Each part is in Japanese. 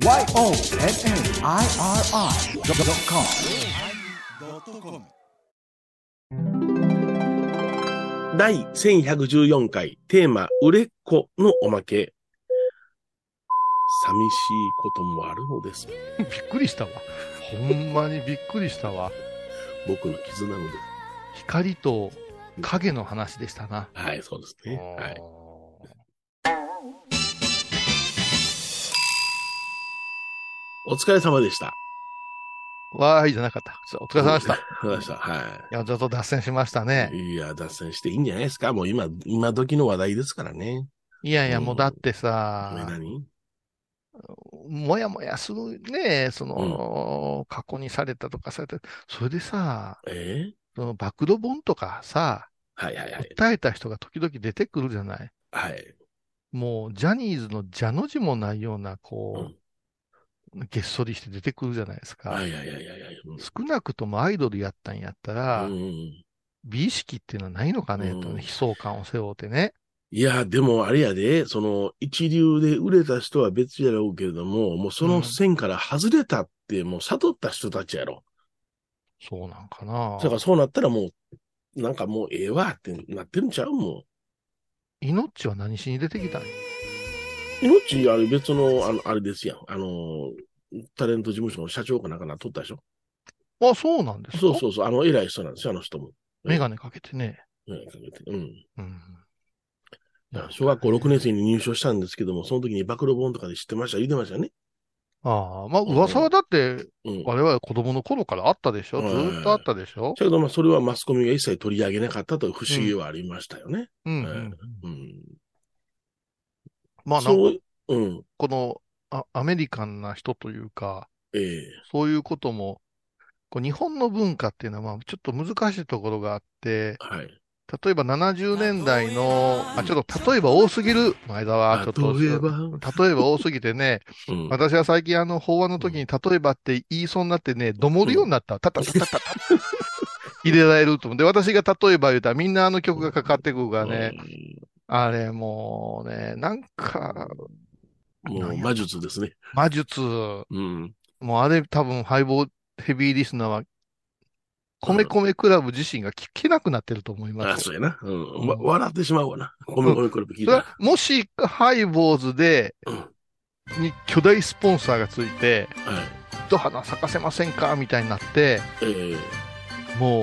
YONNIRI.com 第1114回テーマ、売れっ子のおまけ。寂しいこともあるのです。びっくりしたわ。ほんまにびっくりしたわ。僕の絆のです。光と影の話でしたな。はい、そうですね。はい。お疲れ様でした。わーいじゃなかった。お疲れ様でした。いそうでした。はや、ちょっと脱線しましたね。い。いや、脱線していいんじゃないですか？もう今、今時の話題ですからね。いやいや、うんもうだってねさ、何？もやもやするね、その、過去にされたとかされた、それでさ、え？ーその暴露本とかさ、はいはいはい。訴えた人が時々出てくるじゃない？はい。もう、ジャニーズの蛇の字もないような、こう、げっそりして出てくるじゃないですか。少なくともアイドルやったんやったら、うん美意識っていうのはないのかね、うんと悲壮感を背負ってね。いや、でもあれやで、その、一流で売れた人は別やろうけれども、もうその線から外れたって、もう悟った人たちやろ。そうなんかなだからそうなったらもう、なんかもうええわってなってるんちゃうも命は何しに出てきたんや？う。命、あれ別の、あの、あれですやん。あの、タレント事務所の社長かなんかな、取ったでしょ？あ、そうなんですか？そうそうそう、あの、偉い人なんですよ、あの人も。メガネかけてね。うんかけてうん。うん。小学校6年生に入所したんですけども、その時に暴露本とかで知ってました、言ってましたね。ああ、まあ噂はだって、うん。我々子供の頃からあったでしょ？ずうんーっとあったでしょ？だけど、まあ、それはマスコミが一切取り上げなかったという不思議はありましたよね。うん、うんうん。まあなんか、そう、うん。このあアメリカンな人というか、ええそういうことも、こう日本の文化っていうのは、まあちょっと難しいところがあって、はい。例えば70年代の、あ、ちょっと例えば多すぎる、前田は、ちょっと、例えば、例えば多すぎてね、うん、私は最近あの法話の時に例えばって言いそうになってね、どもるようになった。たたたたたた。入れられると思う。で、私が例えば言うたらみんなあの曲がかかってくるからね、あれもうね、なんか、うん、もう魔術ですね。魔術、うん。もうあれ多分ハイボーヘビーリスナーは、米米クラブ自身が聞けなくなってると思いあますそうやな。うん。うんわ笑ってしまうわな。ごめんごめん、これ聞いた。もし、ハイボーズで、うんに巨大スポンサーがついて、はい。一花咲かせませんかみたいになって、ええも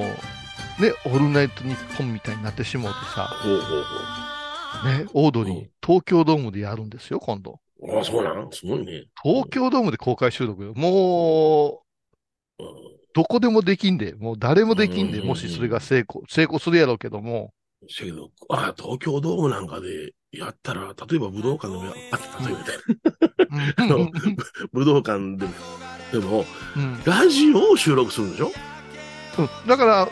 う、ね、オールナイトニッポンみたいになってしもうてさ、ほうほうね、オードリーうん、東京ドームでやるんですよ、今度。ほう。あそうなん？すごいね。東京ドームで公開収録よ。もう、うん。どこでもできんで、もう誰もできんで、うん。もしそれが成功、成功するやろうけども、せやけど、あ東京ドームなんかでやったら、例えば武道館でもや、あ、例えばみたいな。武道館でも、でも、うん。ラジオを収録するんでしょ？うん。だから、うん。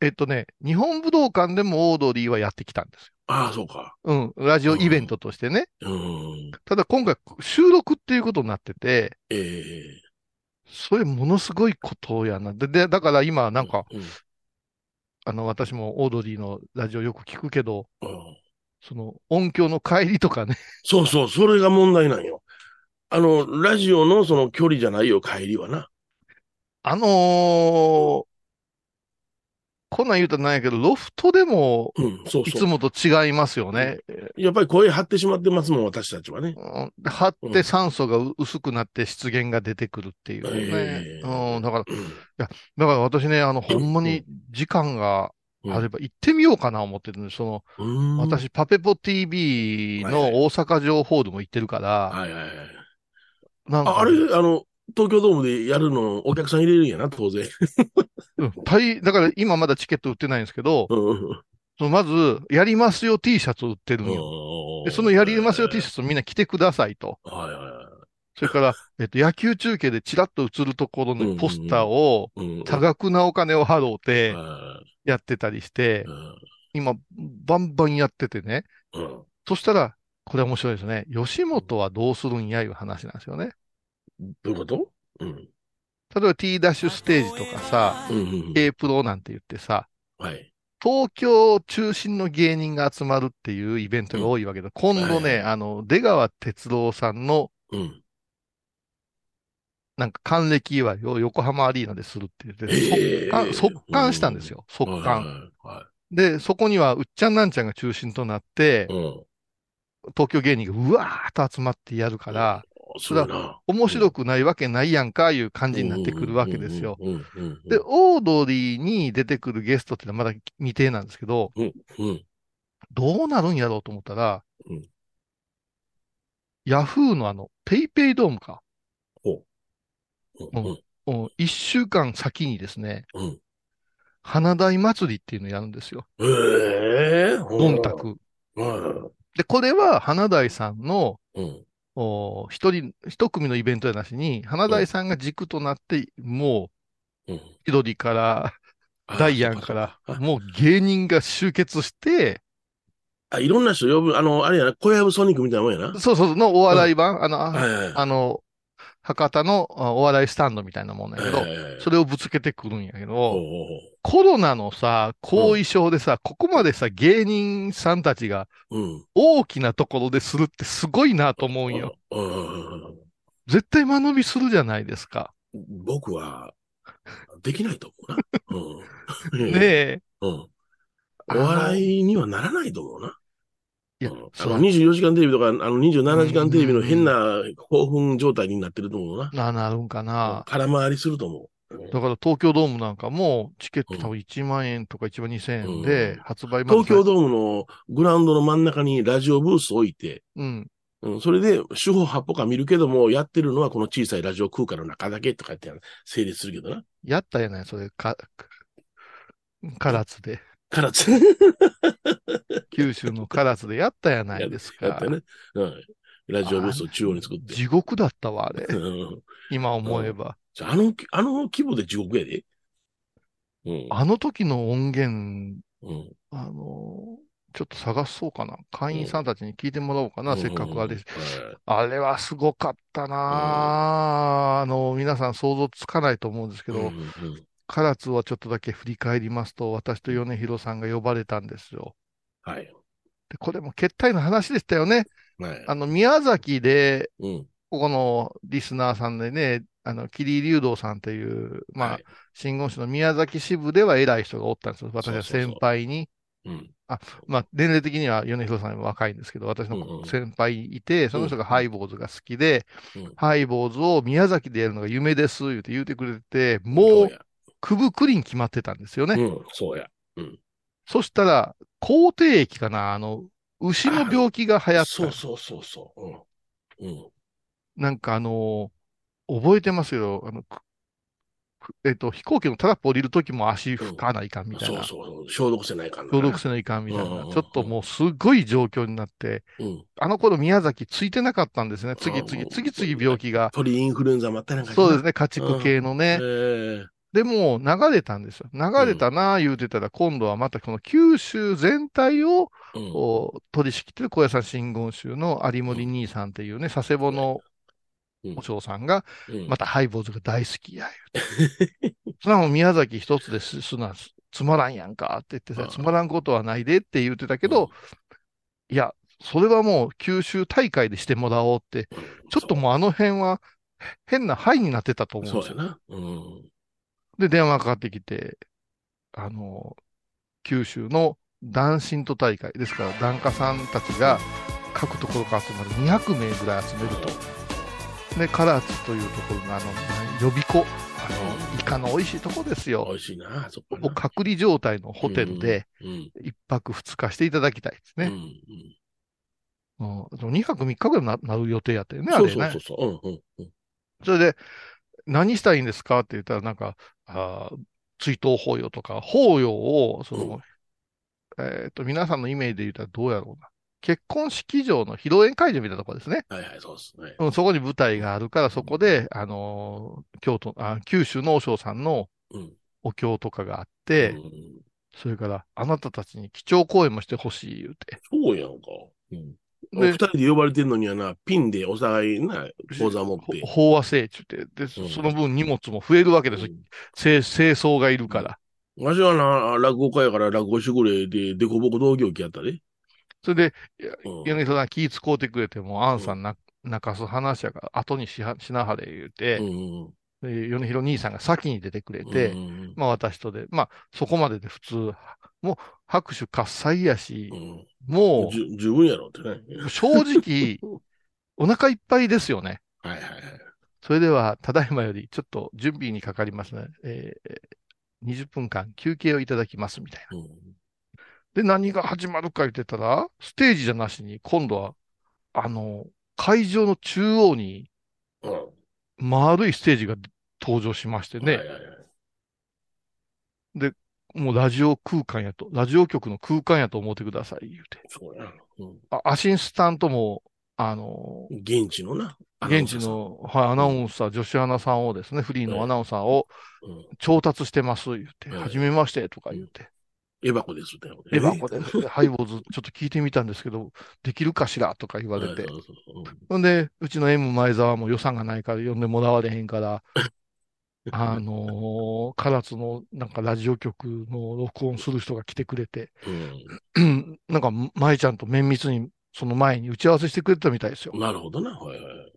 えっとね、日本武道館でもオードリーはやってきたんですああ、そうか。よ。うん、ラジオイベントとしてね。うん。ただ今回収録っていうことになってて、ええそれものすごいことやな。で、でだから今なんか、うん。あの、私もオードリーのラジオよく聞くけど、うんその音響の帰りとかね、そうそう、それが問題なんよ。あの、ラジオのその距離じゃないよ、帰りはな。あのーこんなん言うとなんやけど、ロフトでもいつ。もと違いますよね。やっぱり声張ってしまってますもん、私たちはね。うん張って酸素がう薄くなって湿原が出てくるっていうね。ええうん、だから、うんだから私ね、あの、ほんまに時間があれば行ってみようかな思ってるんです。その、うん私、パペポ TV の大阪城ホールも行ってるから、はいはいはい。なんかああれ、あの、東京ドームでやるの、お客さん入れるんやな、当然。うん大だから今まだチケット売ってないんですけど、うんそのまず、やりますよ T シャツ売ってるんよ。で、そのやりますよ T シャツをみんな着てくださいと。はいはいはそれから、えっと、野球中継でチラッと映るところのポスターを。多額なお金を払うてはやってたりしてい、今、バンバンやっててね。うんそしたら、これ面白いですね。吉本はどうするんやいう話なんですよね。どういうこと？うん。例えば T ダッシュステージとかさ、うんうんうん。A プロなんて言ってさ、はい。東京中心の芸人が集まるっていうイベントが多いわけだ。今度ね、はいあの、出川哲朗さんのうん。なんか還暦祝いを横浜アリーナでするって言って、ええ速乾、速乾したんですよ。速はい乾。はで、そこにはうっちゃんなんちゃんが中心となってい。、うん。東京芸人がうわーっと集まってやるから、すごいな。面白くないわけないやんか、いう感じになってくるわけですよ。で、オードリーに出てくるゲストっていうのはまだ未定なんですけど、うん、うん。どうなるんやろうと思ったら、うんヤフーのあの、ペイペイドームか。一週間先にですね、うん花大祭りっていうのをやるんですよ。ええゴンタ。ク。うん。で、これは花大さんの、うん。お一人、一組のイベントやなしに、花大さんが軸となって、もうん。う、千鳥から、あダイアンからあ、もう芸人が集結して、あ、いろんな人呼ぶ、あの、あれやな、小籔ソニックみたいなもんやな。そうそう、のお笑い版、あの、あはいはい。あの、博多のあお笑いスタンドみたいなもんだけど、えそれをぶつけてくるんやけど、コロナのさ、後遺症でさ、ここまでさ、芸人さんたちが。大きなところでするってすごいなと思うんよ。絶対間延びするじゃないですか。僕は、できないと思うな。うん。ねえ。うん。お笑いにはならないと思うな。そう24時間テレビとか、あの27時間テレビの変な興奮状態になってると思うな。な、なるんかな。空回りすると思う。うんだから東京ドームなんかも、チケット多分1万円とか1万2000円でうん発売まで東京ドームのグラウンドの真ん中にラジオブース置いて、うん。うん、それで手法八歩か見るけども、やってるのはこの小さいラジオ空間の中だけとかって成立するけどな。やったやない、それ、か、唐津で。からつ、九州の唐津でやったやないですか。やってね。うん。ラジオブースを中央に作って。地獄だったわ、あれ。うん今思えば。じゃああの、あの規模で地獄やで。うん。あの時の音源、うん。あの、ちょっと探そうかな。会員さんたちに聞いてもらおうかな、せっかくあれ。はいあれはすごかったなああの、皆さん想像つかないと思うんですけど、うんうん唐津はちょっとだけ振り返りますと、私と米広さんが呼ばれたんですよ。はい。で、これも決体の話でしたよね。はい。あの、宮崎で、うん。ここのリスナーさんでね、あの、桐流道さんという、まあ、はい新言宗の宮崎支部では偉い人がおったんですよ。私はそうそうそう先輩に。うん。まあ、年齢的には米広さんより若いんですけど、私うんうのん先輩いて、その人がハイボーズが好きで、うんハイボーズを宮崎でやるのが夢です、言うて言うてくれてもう、や。くぶくりん決まってたんですよね。うん、そうや。そしたら、口蹄疫かな、あの、牛の病気が流行った。そうそうそうそう。うん。うん。なんかあのー覚えてますよ。あの、えっと、飛行機のタラップ降りるときも足拭かないかんみたいな。そうそうそう。消毒せないかんな消毒せないかんみたいな。うんうんうんちょっともうすごい状況になって、うん。あの頃宮崎ついてなかったんですね。次うん々、次々病気が。鳥インフルエンザもあったりなんかそうですね。ね、家畜系のねえ。えでも、流れたんですよ。流れたなあ言うてたら、今度はまたこの九州全体をうん。取り仕切ってる小屋さん真言宗の有森兄さんっていうね、佐世保のうんお嬢さんが、うんまたハイボーズが大好きや、言うて。それはもう宮崎一つですすな、つまらんやんかって言ってさ、うんつまらんことはないでって言ってたけど、いや、それはもう九州大会でしてもらおうって、ちょっともうあの辺は変なハイになってたと思うんですよ。そうやな。うん。で、電話かかってきて、あの、九州の男神都大会、ですから、檀家さんたちが各ところから集まる200名ぐらい集めると。で、唐津というところのあの、予備湖、あの、イカの美味しいとこですよ美。味しいな、そこ隔離状態のホテルで、うん。一泊二日していただきたいですうん。うね。ん。うん。2泊3日ぐらいななる予定やったよね、あそうれね。そうそうそう。うん。うんうん。それで、何したらいいんですか？って言ったら、なんか、あー追悼法要とか、法要を、その、えっと、皆さんのイメージで言ったらどうやろうな。結婚式場の披露宴会場みたいなところですね。はいはい、そうですね。うん、そこに舞台があるから、そこで、あのー京都、あ、九州の和尚さんのうん。お経とかがあって、うんそれから、あなたたちに基調講演もしてほしい言うて。そうやんか。うん。で二人で呼ばれてんのにはな、ピンでお互いな、講座持って。法話せいちゅうて、で、うんその分荷物も増えるわけです。うん清清掃がいるから。わしはな、落語家やから落語してくれで、でこぼこ同業期やったで。それで、うん柳さん気ぃ使うてくれても、アンさんな、泣かす話やから、後にしはしなはれ言うて、うん。で米広兄さんが先に出てくれて、うんまあ私とで、まあそこまでで普通、もう拍手喝采やしう、んもじゅ十分やろってね。う正直、お腹いっぱいですよね。はいはいはい。それでは、ただいまよりちょっと準備にかかりますね。えー、20分間休憩をいただきますみたいな。うんで、何が始まるか言ってたら、ステージじゃなしに、今度は、あの、会場の中央にうん丸いステージが登場しましてね、はいはいはいもうラジオ空間やと、ラジオ局の空間やと思ってください、言うて。そうやな。うんあアシスタントも、あの、現地のな。現地の、はい、アナウンサー、女子アナさんをですね、フリーのアナウンサーをうん。調達してます、言って、うんはじめまして、とか言って。エバコですって。エバコで、ハイボーズ、ちょっと聞いてみたんですけど、できるかしらとか言われてほんで、うちの M 前澤も予算がないから呼んでもらわれへんから、あのー、唐津のなんかラジオ局の録音する人が来てくれて、うん なんか舞ちゃんと綿密にその前に打ち合わせしてくれてたみたいですよ。なるほどな。はいはい。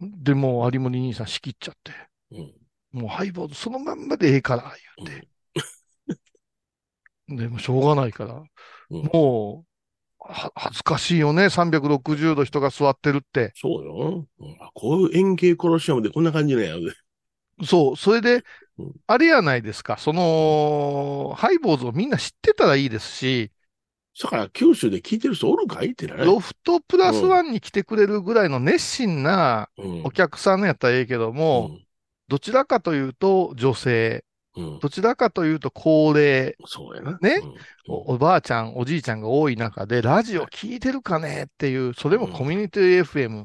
で、もう有森兄さん仕切っちゃって、うんもうハイボーズそのまんまでええから、言って。でもしょうがないから、うんもう、は恥ずかしいよね、360度人が座ってるって。そうよ。うんあこういう円形コロシアムでこんな感じなんや。そう、それでうん、あれやないですか、その、ハイボーズをみんな知ってたらいいですし、だから九州で聞いてる人おるかいってなね。ロフトプラスワンに来てくれるぐらいの熱心なうん。お客さんのやったらええけども、どちらかというと女性、うん、うんどちらかというと高齢、そうやな。ね？うん。おおばあちゃん、おじいちゃんが多い中で、ラジオ聞いてるかねっていう、それもコミュニティ FM、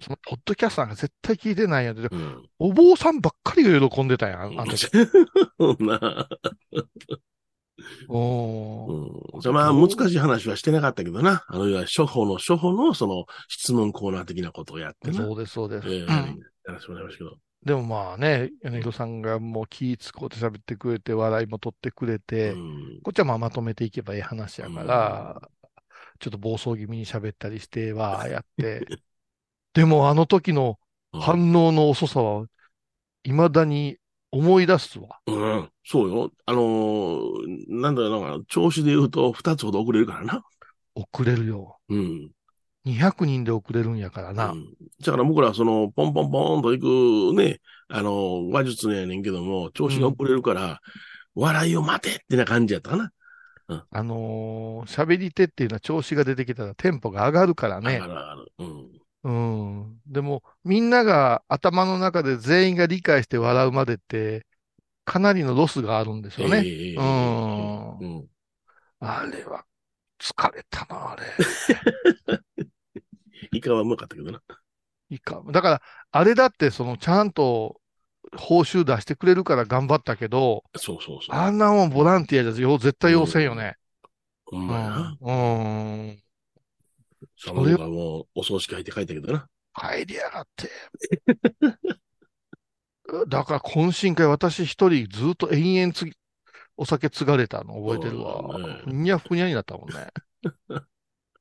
そのポッドキャスターが絶対聞いてないやん。でうん。お坊さんばっかりが喜んでたやん、あの時。なおーうん、じゃあまあ難しい話はしてなかったけどな。あの、いわゆる処方の処方のその質問コーナー的なことをやってな。そうです、そうです。ええうんやらせてもらいましたけど。でもまあね、米広さんがもう気ぃつこうて喋ってくれて、笑いも取ってくれて、うんこっちはまあまとめていけばいい話やから、ちょっと暴走気味に喋ったりして、わーやって。でもあの時の反応の遅さは、未だに思い出すわ。うん、そうよ。あのーなんだろうな、調子で言うと2つほど遅れるからな。遅れるよ。うん。200人で遅れるんやからな。うんだから僕らはその、ポンポンポンと行くね、あの、話術のやねんけども、調子が遅れるから、笑いを待てってな感じやったかな。あのー喋り手っていうのは調子が出てきたらテンポが上がるからねだか。ら、うん。うん。でも、みんなが頭の中で全員が理解して笑うまでって、かなりのロスがあるんですよね。ええうん。うん。あれは、疲れたな、あれ。イカはうまかったけどな。いいか。だから、あれだって、その、ちゃん。と、報酬出してくれるから頑張ったけど、そうそうそう。あん。なもん。ボランティアじゃよ絶対要せん。よね。ほん。うん。まやな。うん。サモンがもう、お葬式入って書いたけどな。帰りやがって。だから懇親会私一人ずっと延々つぎ、お酒継がれたの覚えてるわ。ふにゃふにゃになったもんね。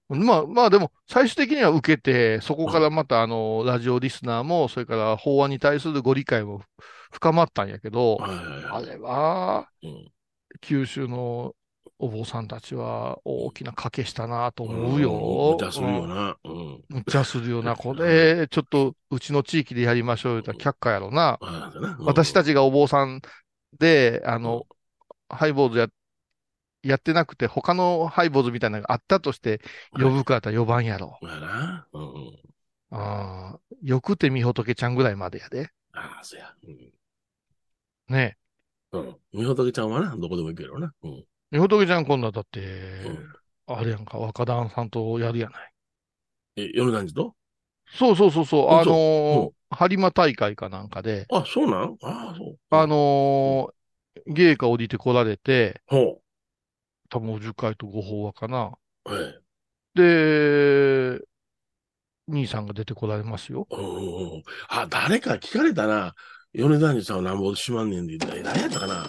まあ、まあでも、最終的には受けて、そこからまたあの、ラジオリスナーも、それから法案に対するご理解も深まったんやけど。あれは、うん九州のお坊さんたちは大きな賭けしたなと思うよ。無茶するよな。うん。むっちゃするよな。これ、ちょっと、うちの地域でやりましょうよったら却下やろな。ああだな私たちがお坊さんで、あの、ハイボーズや、やってなくて、他のハイボーズみたいなのがあったとして、呼ぶかったら呼ばんやろ。まあな。うんうん。ああ、よくてみほとけちゃんぐらいまでやで。ああ、そうや。うんねうん。みほとけちゃんはな、どこでも行くやろな。うん。みほとけちゃん今度はだって、んあれやんか、若旦さんとやるやない。え、米男児と？そうそうそうそう、あのー、播磨大会かなんかで、あ、そうなん？ああ、そう。あのー、芸家降りてこられて、ほ多分お樹会とご法話かな。う。はい。で、兄さんが出てこられますよ。うんうんうんあ、誰か聞かれたな。米男児さんはなんぼしまんねんで言ったら、何やったかな。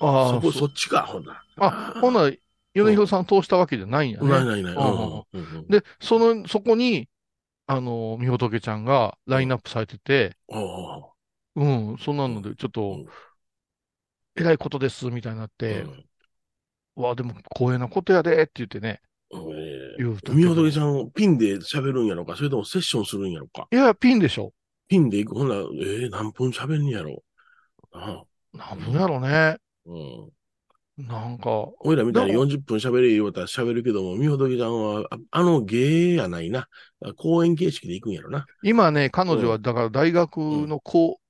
ああ、そこ、そそっちか、ほんなら。あ、ほんなら、米広さん通したわけじゃないんやね。ないないない。で、その、そこに、あの、みほとけちゃんがラインナップされてて、おうん、そんなので、ちょっと、えらいことです、みたいになっーてう、んわあ、でも光栄なことやで、って言ってね。みほとけちゃん、ピンで喋るんやろかそれともセッションするんやろか。いや、ピンでしょ。ピンで行く。ほんなら、えー、何分喋んねやろ。あ。なん分やろね。うん。なんか、おいらみたいにでも40分喋れ言うたら喋るけども、みほとけちゃんは、ああの芸やないな。講演形式で行くんやろな。今ね、彼女は、だから大学のこう、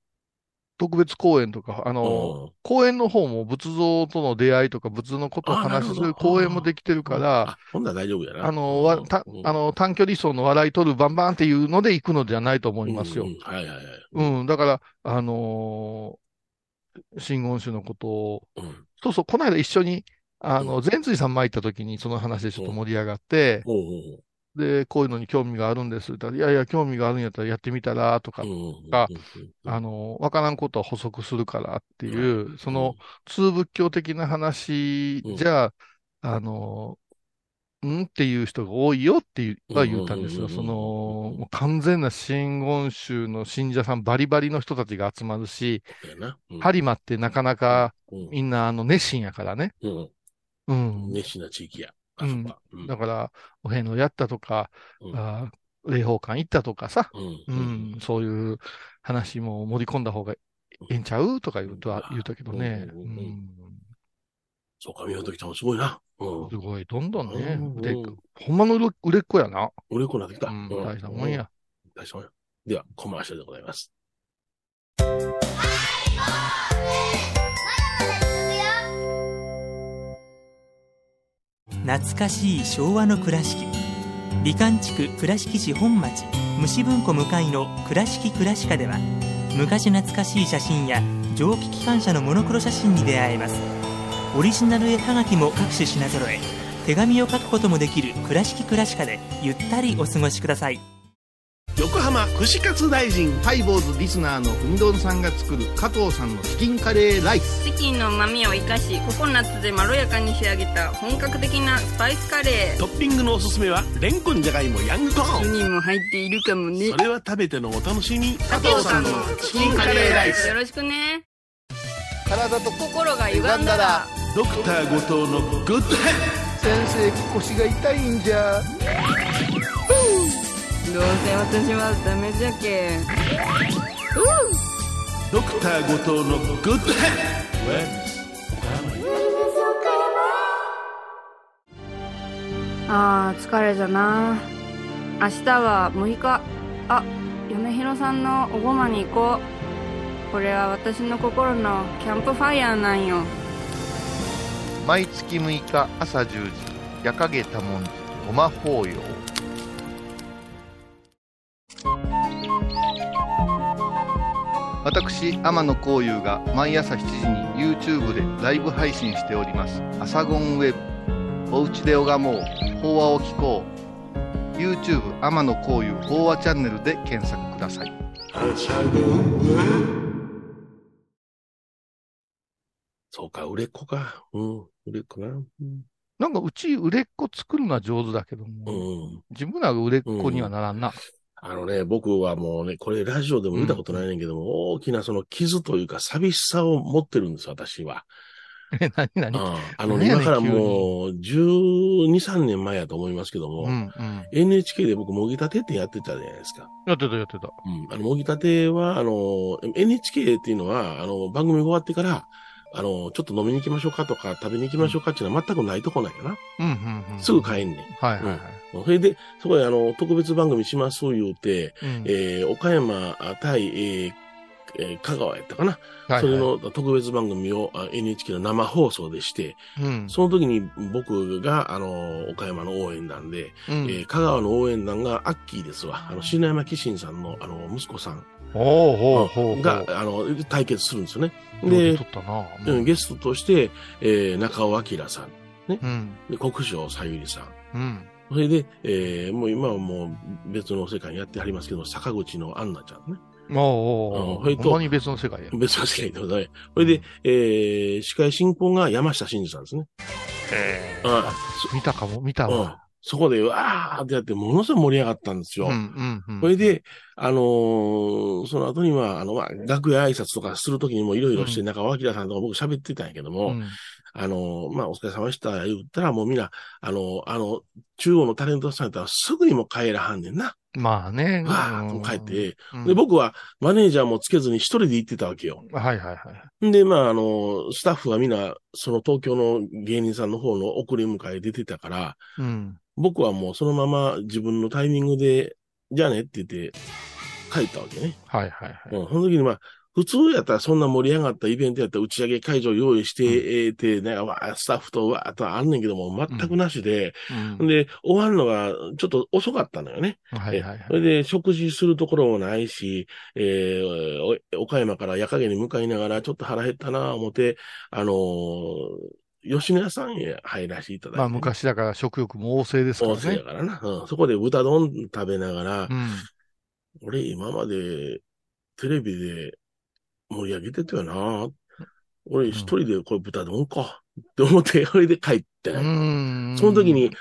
特別講演とか、あの、うん講演の方も仏像との出会いとか、仏のことを話する講演もできてるから、あ、ほんなら大丈夫やな。あの、わたうんあの短距離走の笑い取るバンバンっていうので行くのじゃないと思いますようん。うんはいはいはい。うん、だから、あのー真言宗のことを、うん。そうそう、この間一緒に、あの、善水さん参った時にその話でちょっと盛り上がって、で、こういうのに興味があるんですって言ったら、いやいや、興味があるんやったらやってみたら、とかがあの、わからんことは補足するからっていう、うん。その、通仏教的な話じゃ、あの、んっていう人が多いよっては言ったんですよ。うんその、完全な真言宗の信者さんバリバリの人たちが集まるし、そうやな。うん。播磨ってなかなかうん。みんなあの熱心やからね。うん。うん。熱心な地域や。うん。だから、お遍路やったとか、うん。あー霊宝館行ったとかさ、うん。ううん。ん、そういう話も盛り込んだ方がええんちゃう？とか言うとは言うたけどね。うんそうか、宮崎ちゃんもすごいな。うんす。ごい、どんどんねうん、売れほんまの売れっ子やな。売れっ子になってきた。うん、大したもんや。大したもんや。では、コマーシャルでございます。懐かしい昭和の倉敷美観地区倉敷市本町虫文庫向かいの「倉敷倉歯科」では昔懐かしい写真や蒸気機関車のモノクロ写真に出会えますオリジナル絵はがきも各種品揃え手紙を書くこともできる「倉敷倉歯科」でゆったりお過ごしください横浜串カツ大臣。ハイボーズリスナーのうみどんさんが作る加藤さんのチキンカレーライス。チキンの旨味を生かしココナッツでまろやかに仕上げた本格的なスパイスカレートッピングのおすすめは、レンコンじゃがいもヤングコーン。にも入っているかもねそれは食べてのお楽しみ。加藤さんのチキンカレーライスよろしくね体と心が歪んだらドクター後藤のグッドヘッ先生腰が痛いんじゃ。どうせ私はダメじゃけドクター後藤のグッドヘあー疲れじゃな。明日は6日。あ嫁ひろさんのおごまに行こうこれは私の心のキャンプファイヤーなんよ毎月6日朝10時、夜影多文字、ごま法要。私、天野幸雄が毎朝7時に YouTube でライブ配信しております。アサゴンウェブ。おうちで拝もう。法話を聞こう。YouTube 天野幸雄法話チャンネルで検索ください。そうか、売れっ子か。うん、売れっ子な。うん。なんかうち売れっ子作るのは上手だけども、うん自分らが売れっ子にはならんな。あのね、僕はもうね、これラジオでも見たことないねんけども、大きなその傷というか寂しさを持ってるんです、私は。え、何？何ああの、ねん今からもう12、3年前やと思いますけども、うんうん。NHK で僕、もぎたてってやってたじゃないですか。やってたやってた。うん。あの、もぎたては、あの、NHK っていうのは、あの、番組が終わってから、あの、ちょっと飲みに行きましょうかとか、食べに行きましょうかっていうのは全くないとこなんやな。うんうんうん。すぐ帰んねん。はいはいはい。それで、そこであの、特別番組します言うて、うんえー岡山対、えーえー香川やったかな、はいはいそれの特別番組をあ NHK の生放送でして、うんその時に僕が、あの、岡山の応援団で、うんえー香川の応援団がアッキーですわ。あの、篠山紀信さんの、あの、息子さん。が、あの、対決するんですよね。で。うんゲストとして、えー中尾明さん、うん。で国生さゆりさん、うん。それで、えーもう今はもう別の世界にやってはりますけど、坂口のアンナちゃんね。おうおうおううんそれとに別の世界や。別の世界でございます。それで、えー司会進行が山下真司さんですね。へあ見たかも、見たうんわ。そこでわーってやって、ものすごい盛り上がったんですよ。うんうんうん。それで、あのーその後には、あの、まあ、楽屋挨拶とかするときにもいろいろして、うん中尾明さんとか僕喋ってたんやけども、うんあのーまあ、お疲れ様でした、言ったらもうみんな、あの、あの、中央のタレントさんやったらすぐにも帰らはんねんな。まあね。わーっと帰って、うん、で、僕はマネージャーもつけずに一人で行ってたわけよ。はいはいはい。んで、まあ、あの、スタッフはみんな、その東京の芸人さんの方の送り迎え出てたから、うん。僕はもうそのまま自分のタイミングで、じゃあねって言って帰ったわけね。はいはいはい。うん、その時にまあ、普通やったらそんな盛り上がったイベントやったら打ち上げ会場用意して、て、ね、スタッフとわーっとあんねんけども、全くなしで、うんで、終わるのがちょっと遅かったのよね。はいはいはいそ。れで、食事するところもないし、えーお岡山から夜影に向かいながら、ちょっと腹減ったなぁ思って、あのー吉野家さんへ入らせていただいて、まあ昔だから食欲も旺盛ですからね大勢や。からな、うん。そこで豚丼食べながら、うん。俺今までテレビで盛り上げてたよな俺一人でこれ豚丼かって思って、それで帰って、うん。その時に、うん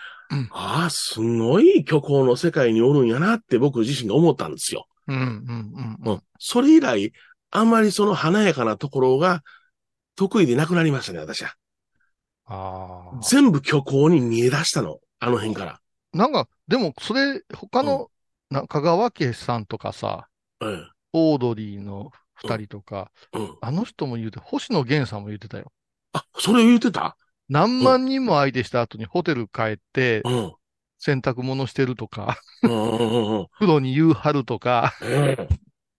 ああ、すごい虚構の世界におるんやなって僕自身が思ったんですよ。うん、うん、うん。うん。それ以来、あんまりその華やかなところが得意でなくなりましたね、私は。ああ。全部虚構に見え出したの。あの辺から。なんか、でも、それ、他の、な香川家さんとかさ、うん。オードリーの二人とか、うん。あの人も言うて、星野源さんも言ってたよ。あ、それ言ってた？何万人も相手した後にホテル帰ってう、ん。洗濯物してるとか、うんうんうんうん。風呂に湯張るとか、うん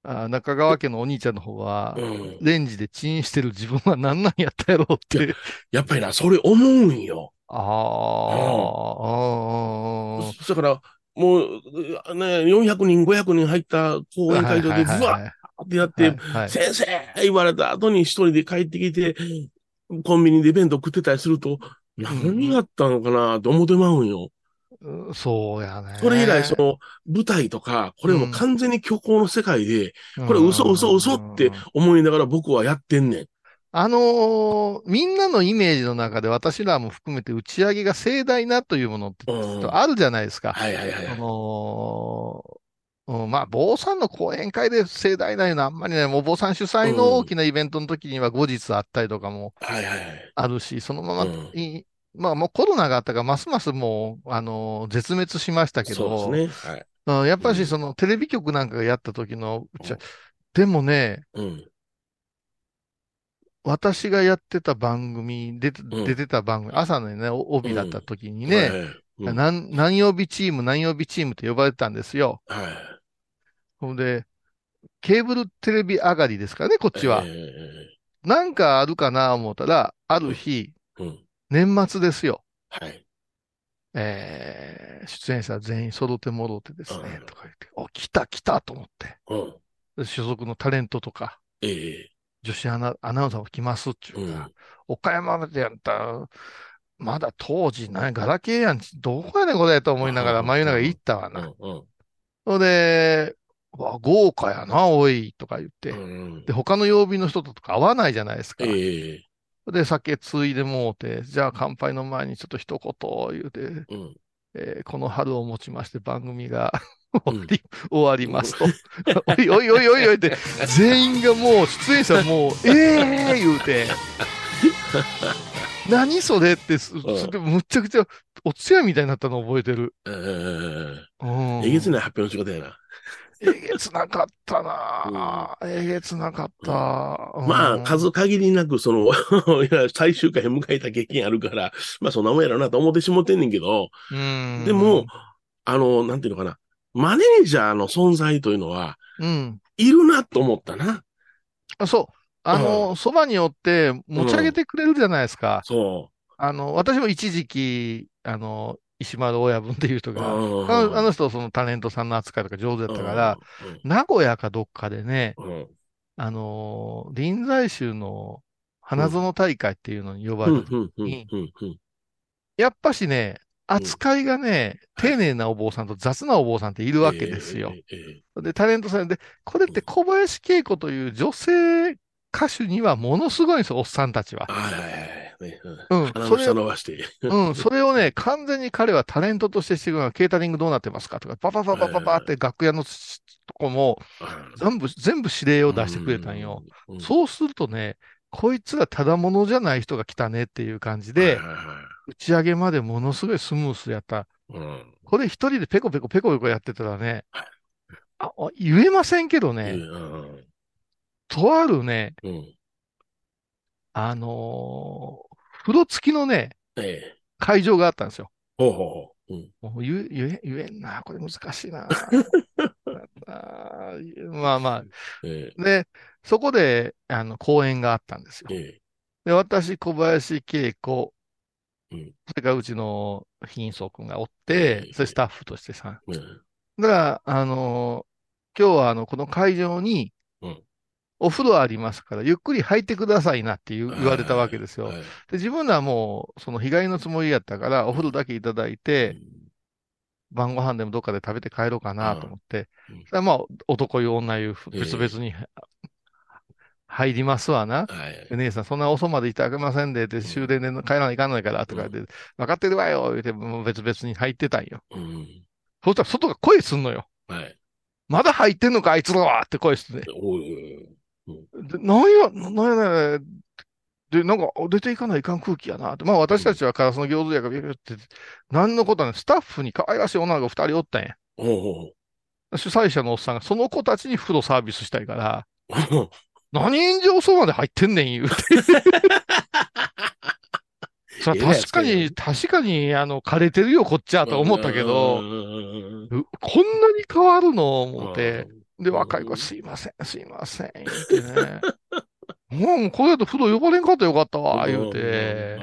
あ中川家のお兄ちゃんの方は、うんレンジでチンしてる自分は何なんやったやろうって。やっぱりな、それ思うんよ。ああ、あだから、もう、ね、400人、500人入った講演会場で、ブはいはいはいワーってやって、先生言われた後に一人で帰ってきて、コンビニで弁当食ってたりすると、何やったのかなと思ってまうんよ。うんそうやね。それ以来、その、舞台とか、これも完全に虚構の世界で、これ嘘嘘嘘って思いながら僕はやってんねん。あのーみんなのイメージの中で私らも含めて打ち上げが盛大なというものってうんあるじゃないですか。はいはいはいあはい。のーうん、まあ、坊さんの講演会で盛大ないうのはあんまりね、もう坊さん主催の大きなイベントの時には後日あったりとかもはいはいはい。あるし、そのまま、うんいまあもうコロナがあったからますますもう、あのー絶滅しましたけど、そうですね。はい。うん、やっぱうんりそのテレビ局なんかがやった時の打ち上げ、でもね、うん。私がやってた番組、出てん出てた番組、朝のね、お帯だった時にね、はいはいうん何何曜日チーム、何曜日チームって呼ばれてたんですよ。はい。ほんで、ケーブルテレビ上がりですからね、こっちは。えなんかあるかな思ったら、ある日。年末ですよ。はい。えー、出演者全員揃ってもろうてですねうん、とか言って、お、来た来たと思って。うん。で所属のタレントとか、ええ女子アナアナウンサーも来ますっていうから、うん岡山でやったら、まだ当時、なガラケーやんち、どこやねんこれと思いながら、うん真夜中行ったわな。うん。うん。それで、わ、豪華やな、おい、とか言って。うんで、他の曜日の人とか会わないじゃないですか。ええで、酒ついでもうて、じゃあ乾杯の前にちょっと一言言うて、うん。えーこの春をもちまして番組がうん 終わり、終わりますと。おいおいおいおいおいって、全員がもう、出演者もう、ええー言うて、何それってす、むっちゃくちゃお通夜みたいになったの覚えてる。えげつない発表の仕方やな。えげつなかったなぁ。えげつなかった。まあ、うん数限りなく、その、最終回迎えた経験あるから、まあ、そんなもんやろなと思ってしもてんねんけど、うん。でも、あの、なんていうのかな、マネージャーの存在というのは、うん。いるなと思ったな。あそう。あの、そばにおって持ち上げてくれるじゃないですか。そあの、私も一時期、あの、石丸親分っていう人う。が、うんあのあの人、そのタレントさんの扱いとか上手だったから、、うん名古屋かどっかでね、うんあの、臨済宗の花園大会っていうのに呼ばうんれて、うんうんうんうんやっぱしね、扱いがね、丁寧なお坊さんと雑なお坊さんっているわけですよ。。で、タレントさんで、これって小林恵子という女性歌手にはものすごいんですよ、おっさんたちは。ね。うんうん、それ下伸ばして。うん、それをね、完全に彼はタレントとしてしてくるのは、ケータリングどうなってますかとか、パパパパパパって楽屋のしとこも、全部、全部指令を出してくれたんよ。うん。うんそうするとね、こいつらただものじゃない人が来たねっていう感じで、打ち上げまでものすごいスムースやった。うんこれ一人でペコペコペコペコやってたらねはい、あ、あ言えませんけどうね、んとあるね、うん。あのー風呂付きのね、ええ。会場があったんですよ。ほうほうほう。うん。もう言え、言え、んな。これ難しいな。あーまあまえあ。で、そこで、あの、講演があったんですよえ。。えで、私、小林恵子、うんそれからうちの貧相君がおっええ、てそれスタッフとしてさ。え。だから、あの今日はあの、この会場にうん、お風呂ありますから、ゆっくり入ってくださいなって言われたわけですよ。で、はい自分らはもう、その日帰りのつもりやったから、お風呂だけいただいて、晩ご飯でもどっかで食べて帰ろうかなと思ってうん、それはまあ、男湯、女湯、ええ別々に入りますわな。はい。で姉さん、そんな遅までいただけませんで、で、終電で帰らないかんないから、とか言って、分かってるわよ、言って、もう別々に入ってたんよ。うん。そしたら外が声すんのよ。はい。まだ入ってんのか、あいつらはって声してね。おいでなんや、なんやねで、なんか、出ていかないかん空気やなって。まあ私たちはカラスの餃子やからビビって、何のことはね、スタッフに可愛らしい女の子二人おったんや。主催者のおっさんがその子たちに風呂サービスしたいから、お何炎上そうまで入ってんねん言うて。それは確かに、確かに、あの、枯れてるよ、こっちはと思ったけど、うこんなに変わるの思って、で、若い子はすいません、すいません、言ってね。もう、これだと風呂呼ばれんかったらよかったわ、言うて。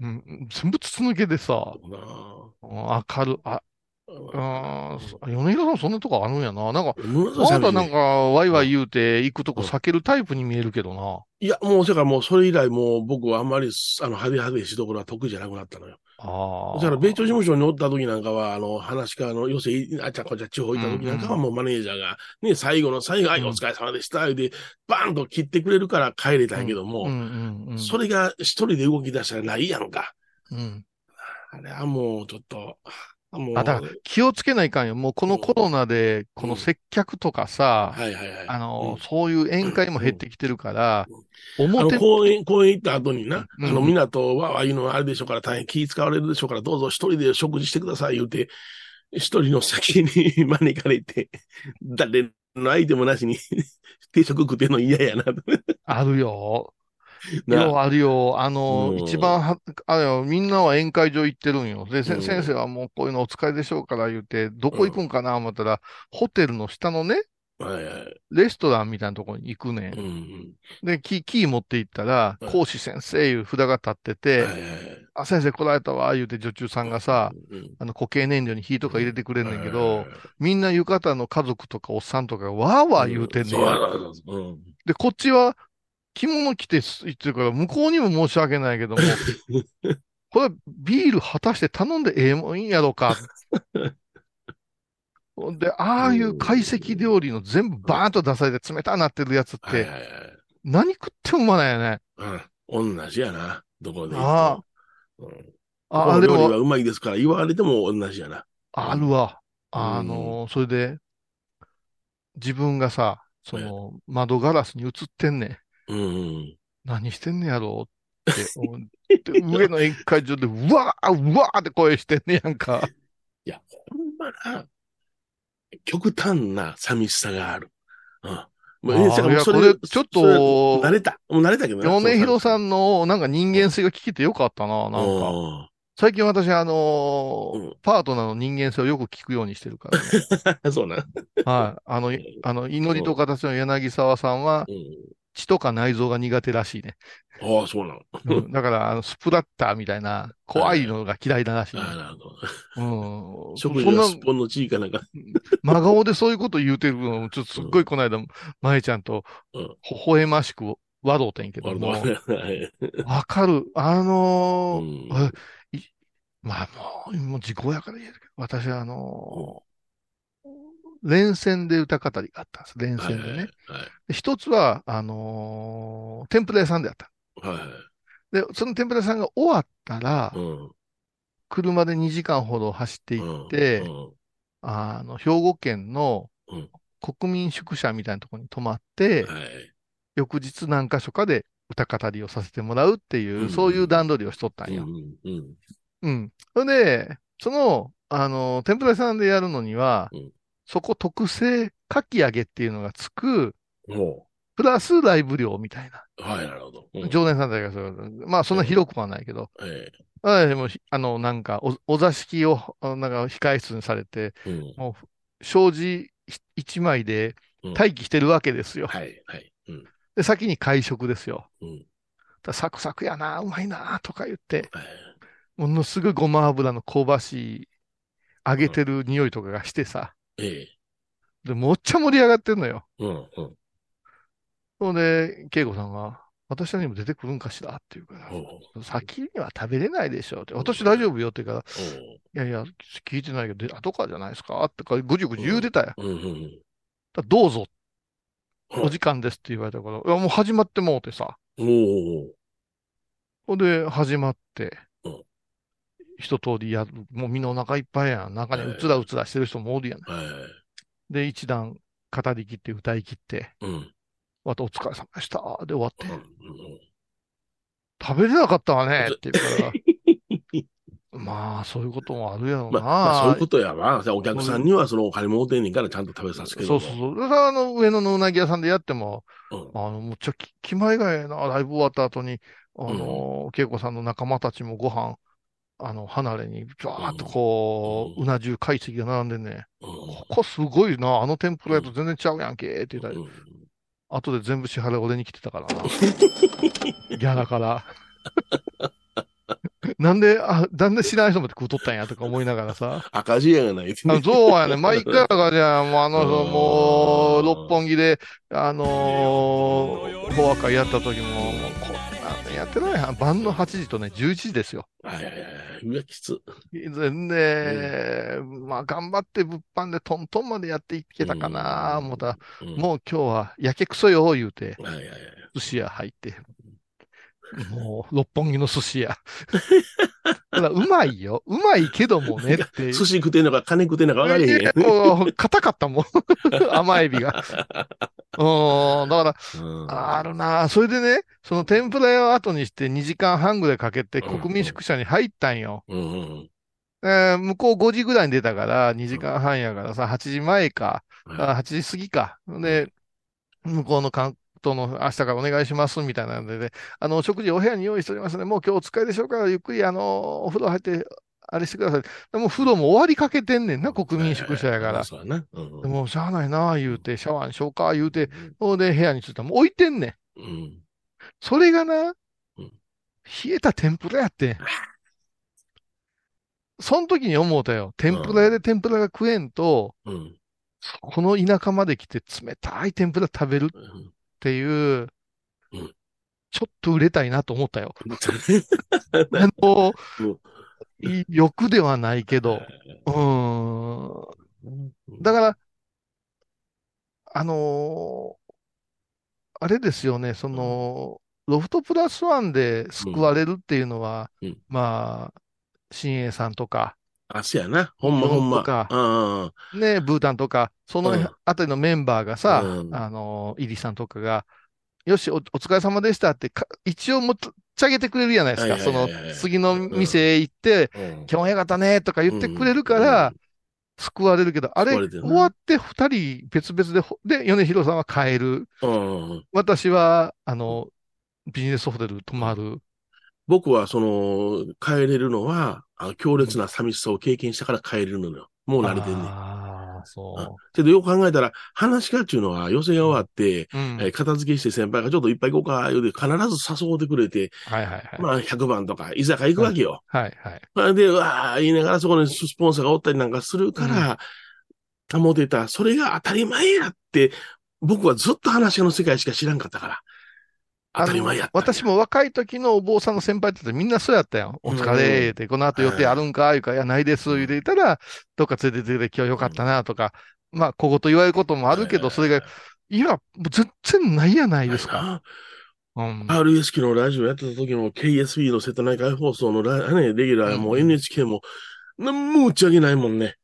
うん、全部筒抜けでさ、うん明る、あ、うん、そ米広さんそんなとこあるんやな。なんか、あなたなんか、ワイワイ言うて行くとこ避けるタイプに見えるけどな。いや、もう、それからもう、それ以来、もう、僕はあんまり、あの、派手派手しどころは得意じゃなくなったのよ。ああ。だから、米朝事務所におった時なんかは、あの、話し家の、要するに、あっちゃこっちゃ地方行った時なんかは、もうマネージャーが、ね、最後の最後、はい、お疲れ様でした、言うて、バーンと切ってくれるから帰れたんやけども、うんうんうん。それが一人で動き出したらないやんか。うん。あれはもう、ちょっと、もう、あ、だから気をつけないかんよ。もうこのコロナで、この接客とかさ、はいはいはい。あの、うんそういう宴会も減ってきてるから、あの表、公園、公園行った後にな、うんあの、港は、ああいうのはあれでしょうから、大変気使われるでしょうから、どうぞ一人で食事してください、言うて、一人の先に招かれて、誰の相手もなしに 定食食ってんの嫌やな。あるよ。なようあるよ。あの、うん一番は、あれよ、みんなは宴会場行ってるんよ。で、せうん先生はもうこういうのお疲れでしょうから言うて、どこ行くんかな？思ったら、ホテルの下のね、はいはい。レストランみたいなところに行くねん。うん。で、キー、キー持って行ったらうん、講師先生いう札が立ってて、はいはいあ、先生来られたわ、言うて女中さんがさ、うん、あの固形燃料に火とか入れてくれんねんけどはいはいはい、みんな浴衣の家族とかおっさんとかがわーわー言うてんねうん。で、こっちは着物着てす言ってるから、向こうにも申し訳ないけども、これビール果たして頼んでええもんやろか。で、ああいう懐石料理の全部バーンと出されて冷たくなってるやつって。何食ってもうまないよね。うん。同じやな。どこで行あっても。うんあ、こあでも、の料理はうまいですから言われても同じやな。あるわ。あの、それで、自分がさ、その、窓ガラスに映ってんねん。うんうん。何してんねやろうって思って、上の宴会場で、うわー、うわーって声してんねやんか。いや、ほんまな、極端な寂しさがある。うん。もうあいやこれちょっと慣れた。もう慣れたけどな。米広さん、んの、なんか人間性が聞けてよかったな、なんか。か。最近私、あのーうんパートナーの人間性をよく聞くようにしてるからね。そうな。はい。あの、いあの、祈りと形の柳沢さんは、うん。血とか内臓が苦手らしいね。ああ、そうなの。うんだから、あの、スプラッターみたいな、怖いのが嫌いだらしいね、ああ、なるほど。うん。食そんな事はすっぽんの地位かなんか。真顔でそういうこと言うてるのを、ちょっとすっごいこの間、まえちゃんと、うん微笑ましく笑うてんけども、わかる。あのーうんまあもう、もう時効やから言えるけど、私はあのー連戦で歌語りがあったんです。連戦でね。はいはいつは、あのー天ぷら屋さんであった。はい。はいで、その天ぷら屋さんが終わったら、うん。車で2時間ほど走って行って、うんあの、兵庫県のうん国民宿舎みたいなところに泊まって、はい。翌日何箇所かで歌語りをさせてもらうっていう、うんそういう段取りをしとったんよ。うんうんうん。それで、その、あの、天ぷら屋さんでやるのには、うんそこ特製かき揚げっていうのがつく、プラスライブ料みたいな。う、はい、なるほど。うん常連さんたちがそういうまあ、そんな広くはないけど、えあでも、ひあの、なんかお、お座敷を、なんか、控室にされて、えうん。もう、障子一枚でうん待機してるわけですよ。はい、はい。うん。で、先に会食ですよ。サクサクやな、うまいな、とか言って、はい。ものすごいごま油の香ばしい、揚げてる匂いとかがしてさ、ええで、もっちゃ盛り上がってんのよ。うん、うん。それで、恵子さんが、私らにも出てくるんかしらって言うから、先には食べれないでしょって、私大丈夫よって言うから、いやいや、聞いてないけど、で後からじゃないですかってか、ぐじゅぐじゅ言うてたよ。うん、うん。どうぞ、うんお時間ですって言われたから、いや、もう始まってもうてさ。ほんで、始まってうん、一通りやる。もうみんなお腹いっぱいやん。中にうつらうつらしてる人もおるやん。はい。で、一段語り切って歌い切って、うん。またお疲れ様でした。で終わってう、ん食べれなかったわねって言うから、まあ、そういうこともあるやろうな。まあ、まあ、そういうことやわ。お客さんにはそのお金もうてんねんからちゃんと食べさせてそうそうそう。だから、あの、上野のうなぎ屋さんでやっても、うん。あの、むっちゃき気前がええな、ライブ終わった後に、あの、恵子さんの仲間たちもご飯、あの、離れに、ザーッとこう、うな重解析が並んでんね。うんここすごいな、あの天ぷら屋と全然ちゃうやんけ、って言ったり、うん後で全部支払い俺に来てたからな。ギャラから。なんで、あ、なんで知らない人まで食うとったんやとか思いながらさ。赤字やがない。あそうやね。毎回だからじゃあ、もうあの、うんもう、六本木で、あのー、フォア会やった時も、もうこやってない。晩の8時とね、11時ですよ。はいはいはい。うわ、きつ。全然、まあ、頑張って物販でトントンまでやっていけたかな、思ったら、うん。もう今日はやけくそよ、言うて、はいはいはい。寿司屋入って、もう、六本木の寿司屋。ただうまいよ。うまいけどもねって。寿司食ってんのか金食ってんのか分かれへんやん。もう硬かったもん。甘エビが。うん、だから、うん。あるな。それでね、その天ぷら屋を後にして2時間半ぐらいかけてうん。国民宿舎に入ったんよ。うんうんえー向こう5時ぐらいに出たから、2時間半やからさ、8時前か、うん。あ8時過ぎか。で、向こうの関東の明日からお願いしますみたいなんでね、あの、食事お部屋に用意しておりますので、もう今日お疲れでしょうから、ゆっくりあの、お風呂入って、あれしてください。でもう風呂も終わりかけてんねんな、国民宿舎やから。そうやな。うんでもうしゃあないな、言うて、シャワーにしようか、言うて、ほんで部屋に着いたらもう置いてんねん。うん。それがな、うん冷えた天ぷらやってん。その時に思うたよ。天ぷら屋で天ぷらが食えんと、うん。この田舎まで来て冷たい天ぷら食べるっうんていう、うんちょっと売れたいなと思ったよ。うんあのうん、い欲ではないけど、うー。ん。だから、あのーあれですよね、その、ロフトプラスワンで救われるっていうのは、うん。まあ、新栄さんとか、あ、そうやな。ほんまほんま。とか。うんうん。ね、ブータンとか、そのうんあたりのメンバーがさ、うん。あのーイリさんとかが、よし、お、お疲れ様でしたってか、一応もっとち上げてくれるじゃないですか。はいその次の店へ行って、うん。今日もよかったねとか言ってくれるから、救われるけど、あれ、終わって二人別々でほ、で、米広さんは帰る。私は、あの、ビジネスホテル泊まる。僕は、その、帰れるのは、あの強烈な寂しさを経験したから帰れるのよ。もう慣れてんねん。ああ、そけどよく考えたら、話し家っていうのは予選が終わって、う。うん。えー片付けして先輩がちょっといっぱい行こうか、言うて必ず誘ってくれて、はいはいはい。まあ100番とか居酒屋行くわけよ。はいはい。それで、うわー言いながらそこにスポンサーがおったりなんかするから、保てた。それが当たり前やって、僕はずっと話の世界しか知らんかったから。当たり前や私も若い時のお坊さんの先輩ってみんなそうやったよ。お疲れって、この後予定あるんかいうか、いや、ないです、言うていたら、どっか連れてって今日よかったなとか、まあ、小言言われることもあるけど、それが、いや、もう全然ないやないですか。か。うん。RS 機のラジオやってた時の KSB の瀬戸内海放送のラ、ね、レギュラーもうん NHK も、なんも打ち上げないもんね。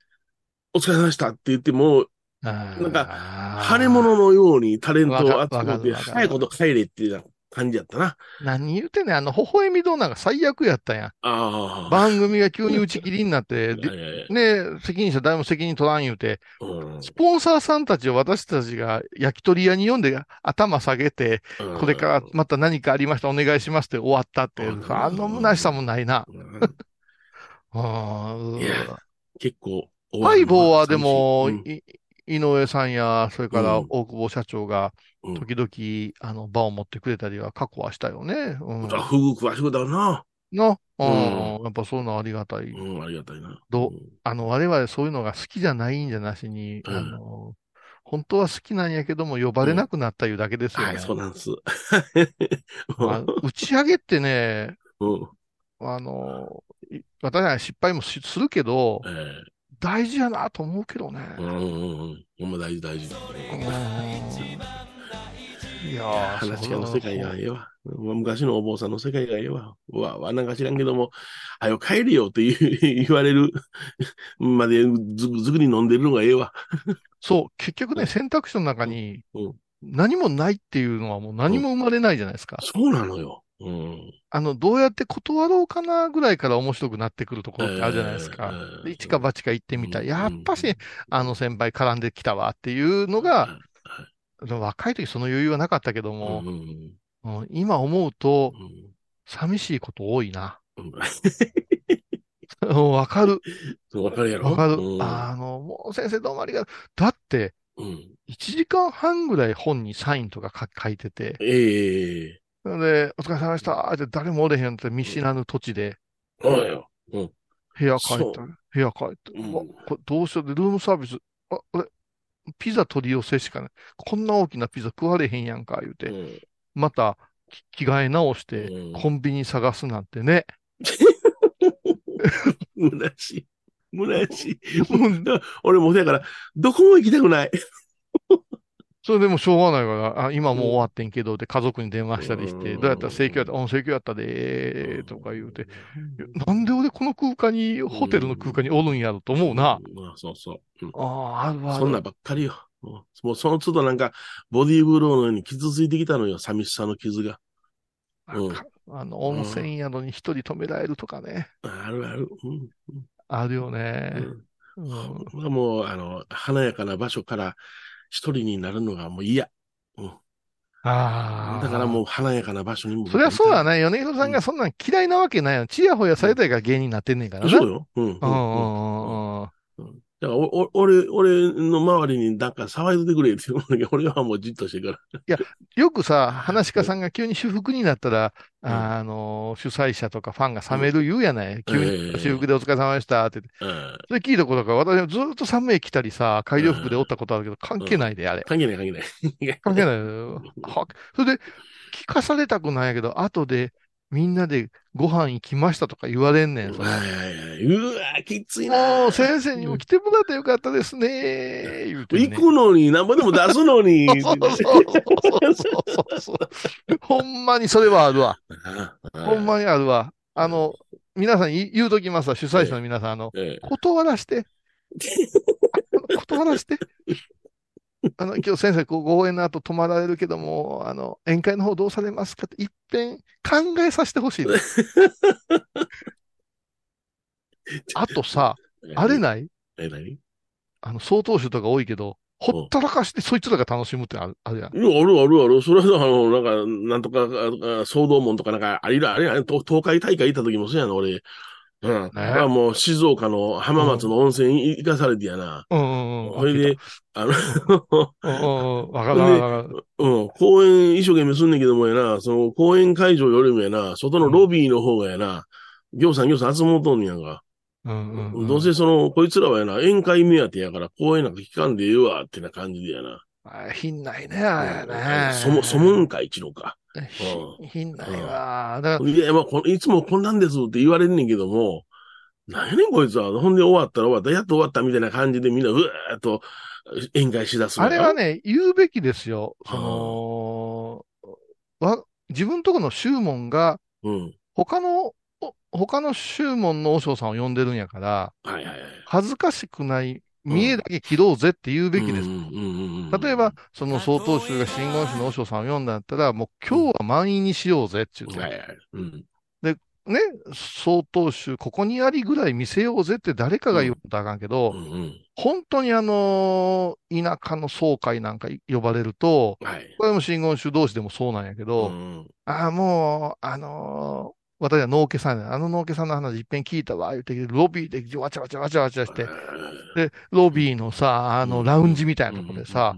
お疲れ様でしたって言っても、ななんか腫れ物のようにタレントを集めて、早いこと帰れっていう感じやったな。何言うてんねん、あの、微笑み動画が最悪やったやん。ああ。番組が急に打ち切りになって、ね責任者誰も責任取らん言うて、うんスポンサーさんたちを私たちが焼き鳥屋に呼んで頭下げて、うんこれからまた何かありました、お願いしますって終わったって、うんあの虚しさもないな。うん 結構。ハイボーはでも、うんい井上さんや、それからうん大久保社長が、うん時々、あの、場を持ってくれたりは過去はしたよね。うん。あフグ詳しくだな。の、ううんん。やっぱそういうのありがたい。うん、ありがたいな。どうんあの、我々そういうのが好きじゃないんじゃなしに、うんあの、本当は好きなんやけども、呼ばれなくなったいうだけですよね。はい、そうなんです。まあ打ち上げってね、うん。あの、い私は失敗もしするけど、ええ大事やなと思うけどね。うんうんうん。ほんま大事大事。いやー話がの世界がええわ。まあ昔のお坊さんの世界がええわ。うわ、わなんか知らんけども、はよ帰るよって言われるまでずずくに飲んでるのがええわ。そう、結局ね、選択肢の中にうん何もないっていうのはもう何も生まれないじゃないですか。そうなのよ。うん。あの、どうやって断ろうかなぐらいから面白くなってくるところってあるじゃないですか。一か八か行ってみた。うんやっぱし、あの先輩絡んできたわっていうのが、若い時その余裕はなかったけどうんも、今思うとうん寂しいこと多いな。わかる。わかるやろ？わかる。うんあの、もう先生どうもありがとう。だって、うん1時間半ぐらい本にサインとか書書いてて、ええで、お疲れ様でしたって誰もおれへんって見知らぬ土地で、そうん。部屋帰っそた。部屋帰って。うんこれどうしようで、ルームサービス。あ、俺、ピザ取り寄せしかない。こんな大きなピザ食われへんやんか、言うて。うんまた、き着替え直して、うんコンビニ探すなんてね。虚しい。虚しい。俺もだから、どこも行きたくない。それでもしょうがないから、あ、今もう終わってんけど、で、家族に電話したりして、うんどうやったら請求やった、うん、請求やったで、とか言うて、なんで俺この空間に、ホテルの空間におるんやろと思うな。うん。そうそう。うんああ、あるある。そんなんばっかりよ。うんもうその都度なんか、ボディーブローのように傷ついてきたのよ、寂しさの傷が。うんかあの、温泉宿に一人止められるとかね。あるある。うんあるようね。んうんもう、あの、華やかな場所から一人になるのがもう嫌。ああ。だからもう華やかな場所にも。そりゃそうだね。ね。米広さんがそんなん嫌いなわけないよ。ちやほやされたいから芸人になってんねんからな。そうよ。うんうんうんうん。だからおお俺、俺の周りになんか騒いでてくれって言う 俺はもうじっとしてるから。よくさ、話し家さんが急に私服になったら、うんあの、主催者とかファンが冷める言うやない。急ええに私服でお疲れ様でしたって。うん。それ聞いたことから、私はずっと寒い来たりさ、改良服でおったことあるけど、関係ないで、あれ。関係ない関係ない。関係ない それで、聞かされたくないけど、後でみんなでご飯行きましたとか言われんねん。そのはいはいはい。うわきついな。もう先生にも来てもらってよかったですね、言うて、ね。行くのに、なんぼでも出すのに。ほんまにそれはあるわ。ほんまにあるわ。あの、皆さんに言うときますわ、主催者の皆さん、あの、ええ断らして。断らして。あの、今日先生、ご縁の後泊まられるけども、あの、宴会の方どうされますかって、一遍考えさせてほしい。あとさ、あれない？え、何？あの、総統集とか多いけど、ほったらかしてそいつらが楽しむってあるあるやん。あるあるある。それは、あの、なんか、なんとか、ああ総動門とかなんか、あれら、あれら、東東海大会行った時もそうやな、俺。うん。だからもう、静岡の浜松の温泉行かされてやな。うんうんうん。それで、あの、うんうんうん。わかるわかる。うん、公演一生懸命すんねんけどもやな、その公演会場よりもやな、外のロビーの方がやな、行さん行さん集まうとんねやんか。うんうんうん。どうせその、こいつらはやな、宴会目当てやから、公演なんか聞かんでええわ、ってな感じでやな。あ品ないね、あれね。そも、そもんか、一のか。ひ品ないわ。だから、いや、まあこ、いつもこんなんですって言われんねんけども、なんやねんこいつは。ほんで終わったら終わった、やっと終わったみたいな感じでみんなうわーっと宴会しだすあれは、ね、言うべきですよ。その、わ、自分とこの宗門が、うん。他の、お他の宗門の和尚さんを呼んでるんやから、はいはいはい。恥ずかしくない、見栄だけ切ろうぜって言うべきです。例えば、その曹洞宗が真言宗の和尚さんを呼んだんだったら、もう今日は満員にしようぜって言。うん。ね、曹洞宗、ここにありぐらい見せようぜって誰かが言うとあかんけど。本当にあのー田舎の総会なんか呼ばれると、はい。これも真言宗同士でもそうなんやけど、うんああ、もう、あのー私は農家さんや。あの農家さんの話いっぺん聞いたわ、言って、ロビーでわちゃわちゃわちゃわちゃして、で、ロビーのさ、あの、ラウンジみたいなとこでさ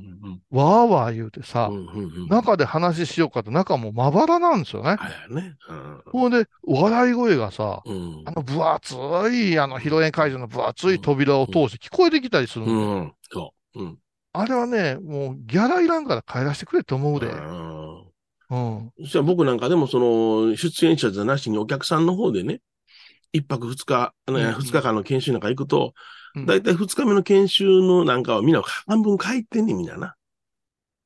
わーわー言うてさ中で話しようかと中もまばらなんですよね。ほんで、笑い声がさ、うん。あの分厚い、あの、披露宴会場の分厚い扉を通して聞こえてきたりするうの。あれはね、もうギャラいらんから帰らせてくれって思うで。うんうん。そしたら僕なんかでもその、出演者じゃなしにお客さんの方でね、一泊二日、二日間の研修なんか行くと、うんだいたい二日目の研修のなんかはみんな半分帰ってんねん、みんなな。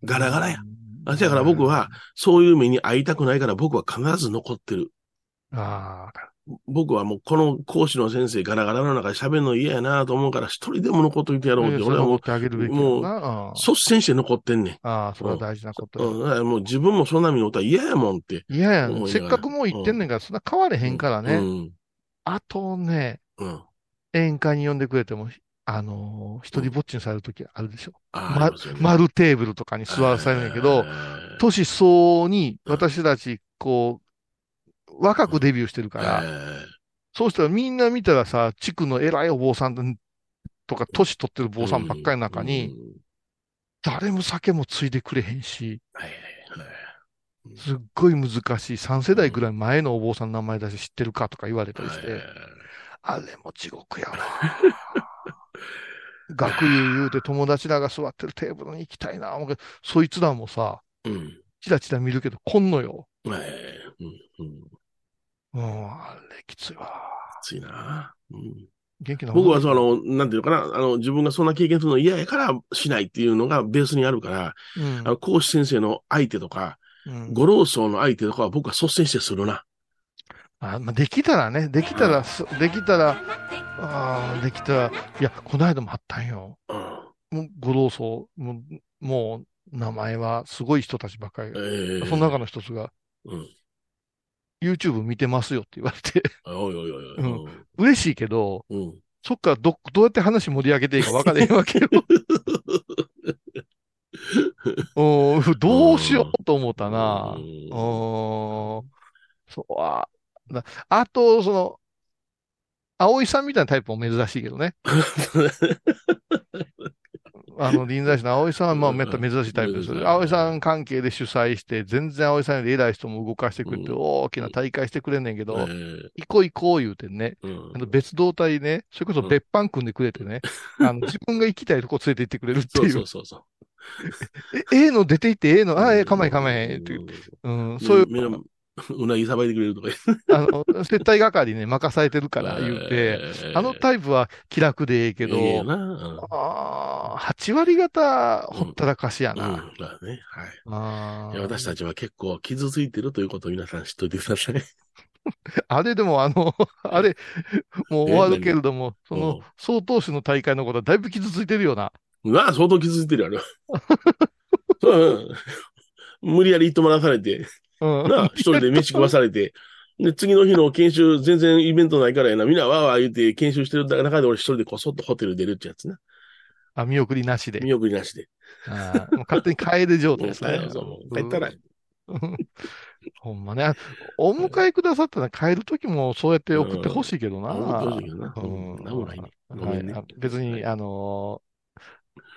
ガラガラや。あだから僕は、そういう目に遭いたくないから僕は必ず残ってる。あ僕はもうこの講師の先生ガラガラの中で喋るの嫌やなと思うから一人でも残っといてやあ。ろうって、俺はもうってあげるべきもう。率先して残ってんねん。ああ、それは大事なことうん、や。だからもう自分もそんな目におったら嫌やもんって。いやせっかくもう言ってんねんから、そんな変われへんからね。うん。あとね、うん。宴会に呼んでくれても、あのー一人ぼっちにされるときあるでしょ。あまね丸テーブルとかに座らされるんやけど、年相応に私たち、こう、若くデビューしてるから、そうしたらみんな見たらさ、地区の偉いお坊さんとか、年取ってる坊さんばっかりの中に、、誰も酒もついでくれへんし、すっごい難しい。3世代ぐらい前のお坊さんの名前出して知ってるかとか言われたりして、あれも地獄やわ。学友言うて友達らが座ってるテーブルに行きたいな。そいつらもさ、うん。チラチラ見るけど、来んのよ。はいうん。うん。うん、あれきついわ。ついな。うん。元気な僕はその、なんていうのかな、あの、自分がそんな経験するの嫌やからしないっていうのがベースにあるから、うんあの講師先生の相手とか、うんご老僧の相手とかは僕は率先してするな。あまあ、できたらね、できたら、すできたら、あーできたら、いや、この間もあったんよ。うん。もうご老僧、もう、もう名前はすごい人たちばっかりええその中の一つが、うん。YouTube 見てますよって言われて、おいおいおいおい。うん嬉しいけど、うん。そっからど、どうやって話盛り上げていいか分からへんわけよ。うんどうしようと思ったな。うんうん。そうあ、なあと、その、葵さんみたいなタイプも珍しいけどね。あの、臨済師の葵さんは、まあ、めった珍しいタイプです葵さん関係で主催して、全然葵さんより偉い人も動かしてくれて、うん。大きな大会してくれんねんけど、え行こう行こう言うてね、あの別動隊ね、それこそ別班組んでくれてね、あの自分が行きたいとこ連れて行ってくれるっていう。そうそうそう。え、ええの出て行ってええの、あ、ええ、構え構えって言う。うん、そういう、うなぎさばいてくれるとかあの、接待係ね、任されてるから 言うて、あのタイプは気楽でええけど、えああ、8割方ほったらかしやうん、な。だね。はい。いや私たちは結構傷ついてるということを皆さん知っといてください。あれでもあの、あれ、もう終わるけれども、そうんの、総統手の大会のことはだいぶ傷ついてるよな。まあ、相当傷ついてるやろ。うん無理やり言ってもらわされて、うん。なあ、一人で飯食わされて、で、次の日の研修、全然イベントないからやな、みんなわーわー言って研修してる中で俺一人でこそっとホテル出るってやつな。あ、見送りなしで。見送りなしで。あーもう勝手に帰る状態ですね うん。そう帰ったらうん ほんまね。お迎えくださったら帰るときもそうやって送ってほしいけどな。うん送ってほしいけどなうんうんなんもないねごめんねはいあ別に、あのー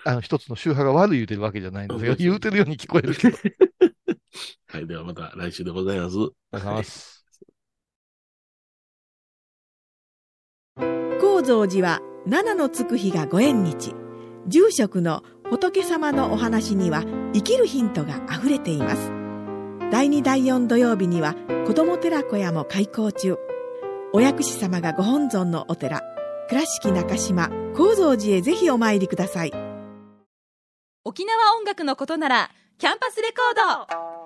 あの、一つの宗派が悪い言うてるわけじゃないんですよ。うん言うてるように聞こえるけど。はい、ではまた来週でございます。お願い。します。高蔵寺は七のつく日がご縁日。住職の仏様のお話には生きるヒントがあふれています。第2第4土曜日には子ども寺小屋も開校中。お薬師様がご本尊のお寺。倉敷中島・高蔵寺へぜひお参りください。沖縄音楽のことならキャンパスレコード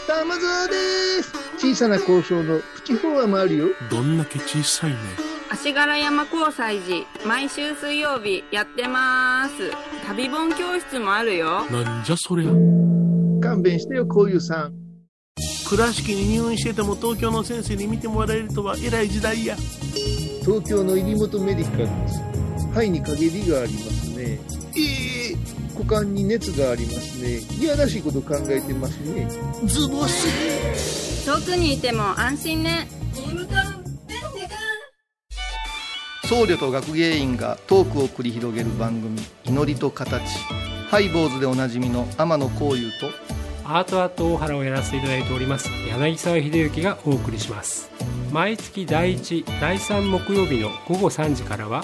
玉沢です。小さな交渉のプチフォアもあるよ。どんだけ小さいね。足柄山交際時毎週水曜日やってます。旅本教室もあるよ。なんじゃそりゃ。勘弁してよこういうさん。倉敷に入院してても東京の先生に見てもらえるとは偉い時代や。東京の入本メディカルです。肺に陰りがありますね。ええ股間に熱がありますね。いやらしいこと考えてますね。ズボス。遠くにいても安心ね。僧侶と学芸員がトークを繰り広げる番組「祈りと形」ハイボーズでおなじみの天野幸雄とアートアート大原をやらせていただいております柳沢秀幸がお送りします。毎月第1第3木曜日の午後3時からは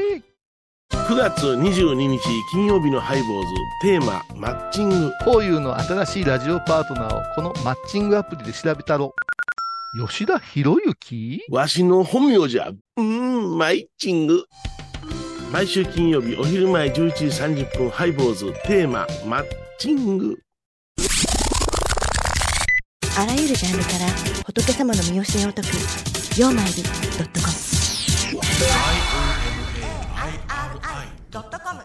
9月22日金曜日のハイボーズテーママッチング。幸雄の新しいラジオパートナーをこのマッチングアプリで調べたろ吉田博之？わしの本名じゃ。うーん、マイチング。毎週金曜日お昼前11時30分ハイボーズテーママッチング。あらゆるジャンルから仏様の身教えを解く「曜マイルドットコム」ドットコム